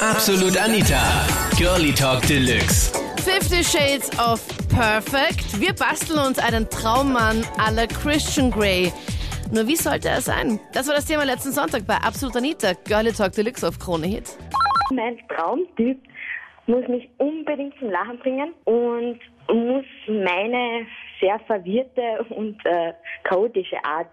Absolut Anita. Girlie Talk Deluxe. 50 Shades of Perfect. Wir basteln uns einen Traummann à la Christian Grey. Nur wie sollte er sein? Das war das Thema letzten Sonntag bei Absolut Anita. Girlie Talk Deluxe auf Krone Hit. Mein Traumtyp muss mich unbedingt zum Lachen bringen und muss meine sehr verwirrte und äh, chaotische Art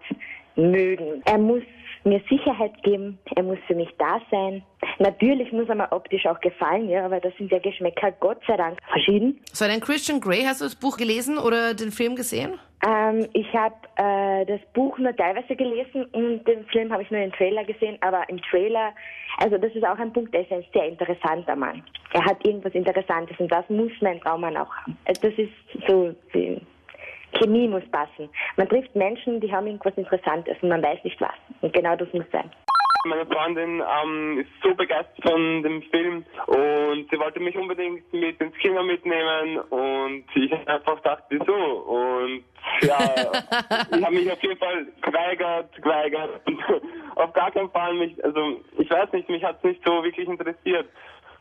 mögen. Er muss mir Sicherheit geben, er muss für mich da sein. Natürlich muss er mir optisch auch gefallen, ja, aber das sind ja Geschmäcker Gott sei Dank verschieden. So, den Christian Grey, hast du das Buch gelesen oder den Film gesehen? Ähm, ich habe äh, das Buch nur teilweise gelesen und den Film habe ich nur im Trailer gesehen, aber im Trailer, also das ist auch ein Punkt, der ist ein sehr interessanter Mann. Er hat irgendwas Interessantes und das muss mein Traummann auch haben. Also Das ist so, die Chemie muss passen. Man trifft Menschen, die haben irgendwas Interessantes und man weiß nicht was. Und genau das muss sein. Meine Freundin ähm, ist so begeistert von dem Film und sie wollte mich unbedingt mit ins Kino mitnehmen und ich hab einfach gedacht, wieso? Und ja, ich habe mich auf jeden Fall geweigert, geweigert auf gar keinen Fall mich, also ich weiß nicht, mich hat es nicht so wirklich interessiert.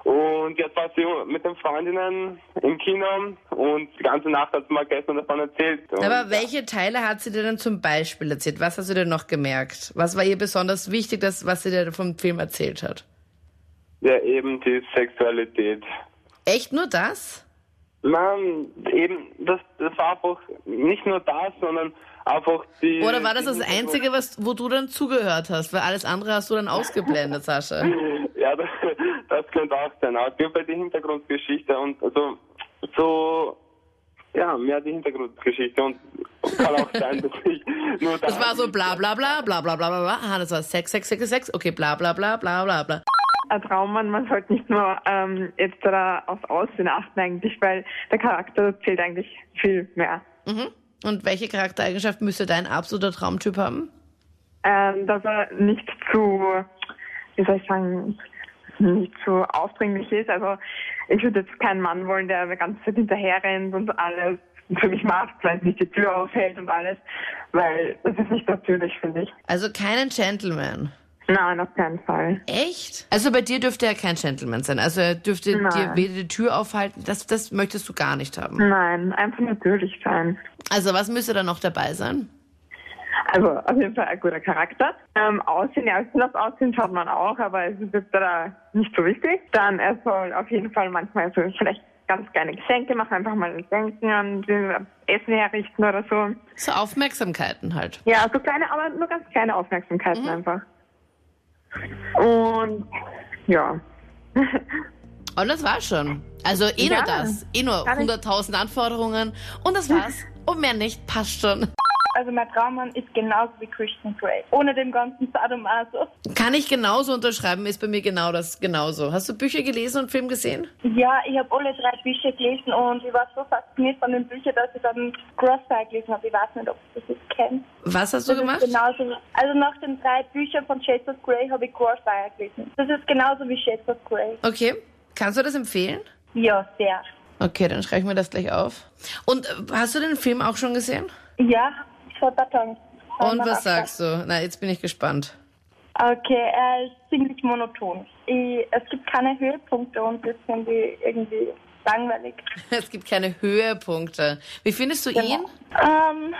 Und jetzt war sie mit den Freundinnen im Kino und die ganze Nacht hat sie mal gestern davon erzählt. Und Aber welche Teile hat sie dir denn zum Beispiel erzählt? Was hast du denn noch gemerkt? Was war ihr besonders wichtig, das, was sie dir vom Film erzählt hat? Ja, eben die Sexualität. Echt nur das? Nein, eben, das, das war einfach nicht nur das, sondern einfach die. Oder war das das Einzige, was, wo du dann zugehört hast? Weil alles andere hast du dann ausgeblendet, Sascha. ja, das, das könnte auch sein. Aber es gibt halt die Hintergrundgeschichte und also so. Ja, mehr die Hintergrundgeschichte und kann auch sein, dass ich nur da Das war so bla bla bla bla bla bla bla. Aha, das war 6666. Okay, bla bla bla bla bla bla ein Traummann, man sollte nicht nur ähm, jetzt da aufs Aussehen achten eigentlich, weil der Charakter zählt eigentlich viel mehr. Mhm. Und welche Charaktereigenschaft müsste dein absoluter Traumtyp haben? Ähm, dass er nicht zu, wie soll ich sagen, nicht zu aufdringlich ist. Also ich würde jetzt keinen Mann wollen, der die ganze Zeit hinterher rennt und alles für mich macht, vielleicht nicht die Tür aufhält und alles, weil das ist nicht natürlich, finde ich. Also keinen Gentleman. Nein, auf keinen Fall. Echt? Also bei dir dürfte er kein Gentleman sein. Also er dürfte dir Nein. weder die Tür aufhalten. Das, das möchtest du gar nicht haben. Nein, einfach natürlich sein. Also was müsste da noch dabei sein? Also auf jeden Fall ein guter Charakter. Ähm, Aussehen, ja, das Aussehen schaut man auch, aber es ist jetzt da nicht so wichtig. Dann er soll auf jeden Fall manchmal so vielleicht ganz kleine Geschenke machen, einfach mal denken an die Essen herrichten oder so. So Aufmerksamkeiten halt. Ja, so kleine, aber nur ganz kleine Aufmerksamkeiten einfach. Und ja. Und das war's schon. Also eh nur Ja. das. Eh nur Gar nicht. 100.000 Anforderungen. Und das war's. Und mehr nicht. Passt schon. Also mein Traummann ist genauso wie Christian Grey. Ohne dem ganzen Sadomaso. Kann ich genauso unterschreiben, ist bei mir genau das genauso. Hast du Bücher gelesen und Film gesehen? Ja, ich habe alle drei Bücher gelesen und ich war so fasziniert von den Büchern, dass ich dann Crossfire gelesen habe. Ich weiß nicht, ob du das jetzt kennst. Was hast du Das gemacht? Genauso, also nach den drei Büchern von Shades of Grey habe ich Crossfire gelesen. Das ist genauso wie Shades of Grey. Okay. Kannst du das empfehlen? Ja, sehr. Okay, dann schreibe ich mir das gleich auf. Und äh, hast du den Film auch schon gesehen? Ja, Tagen. Und was sagst du? Na, jetzt bin ich gespannt. Okay, er ist ziemlich monoton. Ich, es gibt keine Höhepunkte und das finde ich irgendwie langweilig. Es gibt keine Höhepunkte. Wie findest du ihn? Ähm,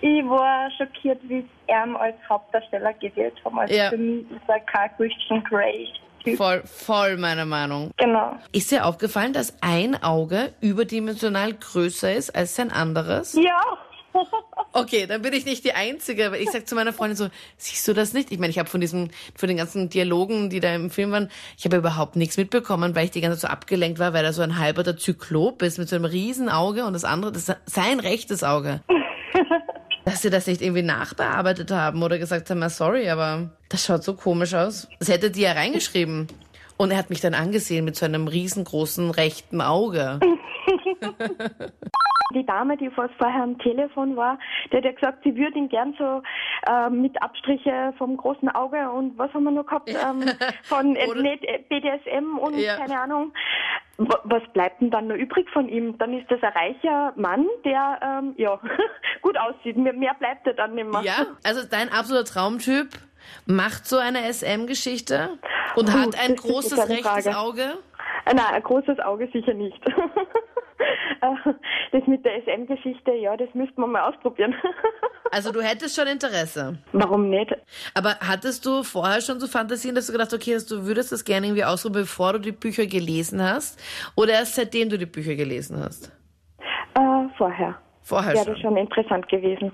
ich war schockiert, wie sie ihn als Hauptdarsteller gewählt haben. Also Ja. für mich ist er kein Christian Grey. Voll, voll meine Meinung. Genau. Ist dir aufgefallen, dass ein Auge überdimensional größer ist als sein anderes? Ja. Okay, dann bin ich nicht die Einzige, weil ich sag zu meiner Freundin so, siehst du das nicht? Ich meine, ich habe von diesem, von den ganzen Dialogen, die da im Film waren, ich habe überhaupt nichts mitbekommen, weil ich die ganze Zeit so abgelenkt war, weil da so ein halber der Zyklop ist mit so einem riesen Auge und das andere, das ist sein rechtes Auge. Dass sie das nicht irgendwie nachbearbeitet haben oder gesagt haben, "Ah, sorry, aber das schaut so komisch aus. Das hätte die ja reingeschrieben. Und er hat mich dann angesehen mit so einem riesengroßen rechten Auge. Die Dame, die vor- vorher am Telefon war, die hat ja gesagt, sie würde ihn gern so äh, mit Abstriche vom großen Auge und was haben wir noch gehabt? Ähm, von äh, äh, BDSM und Ja. keine Ahnung. Was bleibt denn dann noch übrig von ihm? Dann ist das ein reicher Mann, der ähm, ja gut aussieht. Mehr, bleibt er dann nicht mehr. Ja, also dein absoluter Traumtyp macht so eine SM-Geschichte und Puh, hat ein großes rechtes Frage. Auge? Äh, Nein, ein großes Auge sicher nicht. Das mit der SM-Geschichte, ja, das müsste man mal ausprobieren. Also du hättest schon Interesse. Warum nicht? Aber hattest du vorher schon so Fantasien, dass du gedacht okay, dass du würdest das gerne irgendwie ausprobieren, bevor du die Bücher gelesen hast? Oder erst seitdem du die Bücher gelesen hast? Äh, vorher. Vorher Wäre schon. das schon interessant gewesen.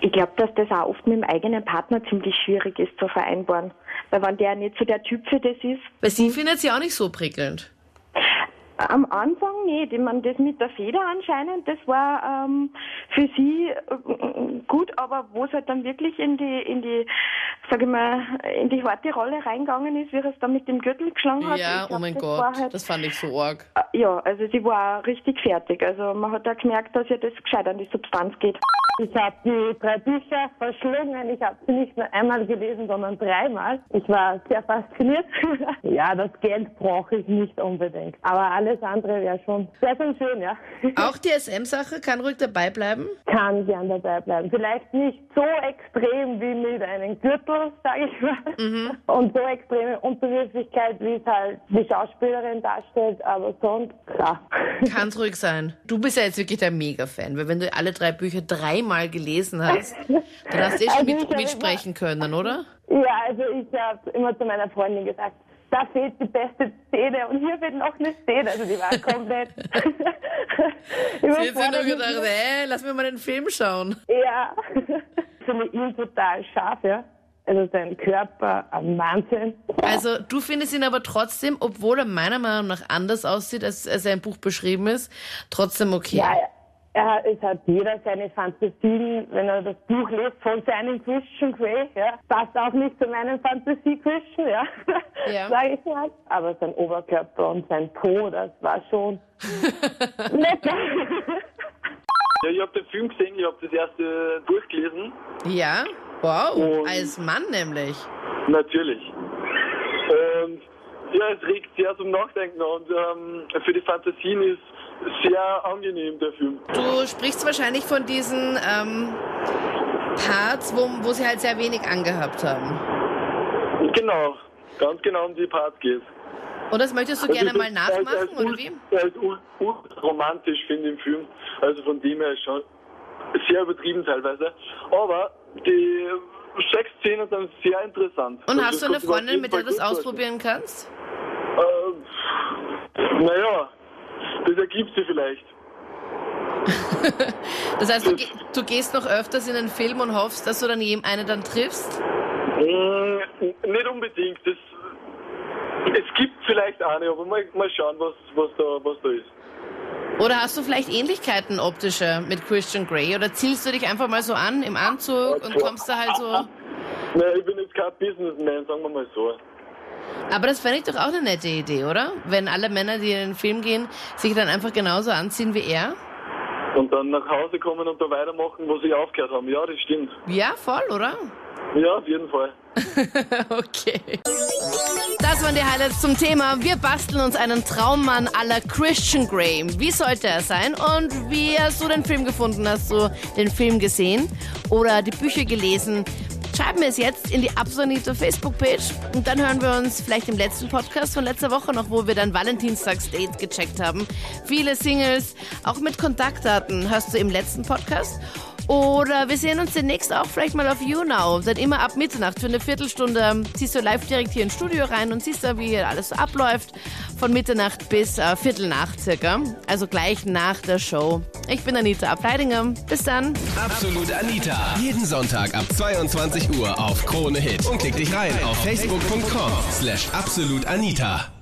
Ich glaube, dass das auch oft mit dem eigenen Partner ziemlich schwierig ist zu vereinbaren. Weil wenn der nicht so der Typ für das ist, Weil sie findet sie auch nicht so prickelnd. Am Anfang nicht. Ich meine, das mit der Feder anscheinend, das war ähm, für sie äh, gut, aber wo es halt dann wirklich in die, in die, sag ich mal, in die harte Rolle reingegangen ist, wie er es dann mit dem Gürtel geschlagen hat. Ja, ich glaub, oh mein das Gott, war Halt, das fand ich so arg. äh, ja, also sie war richtig fertig. Also man hat da gemerkt, dass ihr das gescheit an die Substanz geht. Ich habe die drei Bücher verschlungen. Ich habe sie nicht nur einmal gelesen, sondern dreimal. Ich war sehr fasziniert. ja, das Geld brauche ich nicht unbedingt. Aber alles andere wäre schon sehr, sehr schön, ja. Auch die SM-Sache kann ruhig dabei bleiben. Kann gern dabei bleiben. Vielleicht nicht so extrem wie mit einem Gürtel, sage ich mal. Und so extreme Unterwürfigkeit, wie es halt die Schauspielerin darstellt. Aber sonst, klar. Kann's ruhig sein. Du bist ja jetzt wirklich der Mega-Fan, weil wenn du alle drei Bücher dreimal gelesen hast, dann hast du eh schon Also mit, mitsprechen können, oder? Ja, also ich habe immer zu meiner Freundin gesagt, da fehlt die beste Szene und hier fehlt noch eine Szene. Also die war komplett Sie hat sich nur gedacht, ey, lass mir mal den Film schauen. Ja, ich finde ihn total scharf, ja. Also sein Körper am Wahnsinn. Also du findest ihn aber trotzdem, obwohl er meiner Meinung nach anders aussieht, als, als er im Buch beschrieben ist, trotzdem okay. Ja, er, es hat jeder seine Fantasien, wenn er das Buch liest von seinem Christian Grey, ja. Passt auch nicht zu meinem Fantasie-Christian, ja. Ja. Sag ich mal. Aber sein Oberkörper und sein Po, das war schon nett. Ja, ich habe den Film gesehen, ich habe das erste durchgelesen. Ja? Wow, Und- als Mann nämlich. Natürlich. Ja, es regt sehr zum Nachdenken und ähm, für die Fantasien ist sehr angenehm, der Film. Du sprichst wahrscheinlich von diesen ähm, Parts, wo, wo sie halt sehr wenig angehabt haben. Genau, ganz genau um die Parts geht Und das möchtest du Also gerne mal nachmachen, er ist oder ul- wie? Er ist romantisch, finde ich, im Film. Also von dem her ist schon sehr übertrieben teilweise. Aber die Sexszenen sind sehr interessant. Und Also hast du eine das Freundin, mit der du das ausprobieren kannst? Ähm, naja, das ergibt sich vielleicht. Das heißt, du, du gehst noch öfters in den Film und hoffst, dass du dann jedem eine dann triffst? Mm, nicht unbedingt. Das, es gibt vielleicht eine, aber mal, mal schauen, was, was, da, was da ist. Oder hast du vielleicht Ähnlichkeiten optische mit Christian Grey? Oder zielst du dich einfach mal so an im Anzug und kommst da halt so... Naja, ich bin jetzt kein Businessman, sagen wir mal so. Aber das fände ich doch auch eine nette Idee, oder? Wenn alle Männer, die in den Film gehen, sich dann einfach genauso anziehen wie er? Und dann nach Hause kommen und da weitermachen, wo sie aufgehört haben. Ja, das stimmt. Ja, voll, oder? Ja, auf jeden Fall. okay. Das waren die Highlights zum Thema. Wir basteln uns einen Traummann aller Christian Grey. Wie sollte er sein? Und wie hast du den Film gefunden? Hast du den Film gesehen oder die Bücher gelesen? Schreib mir es jetzt in die Absonite Facebook-Page und dann hören wir uns vielleicht im letzten Podcast von letzter Woche noch, wo wir dann Valentinstags-Date gecheckt haben. Viele Singles, auch mit Kontaktdaten, hörst du im letzten Podcast. Oder wir sehen uns demnächst auch vielleicht mal auf YouNow. Dann immer ab Mitternacht für eine Viertelstunde ziehst du live direkt hier ins Studio rein und siehst da, wie alles so abläuft. Von Mitternacht bis äh, Viertel nach circa. Also gleich nach der Show. Ich bin Anita Ableidinger. Bis dann. Absolut Anita. Jeden Sonntag ab 22 Uhr auf Krone Hit. Und klick dich rein auf facebook.com slash absolutanita.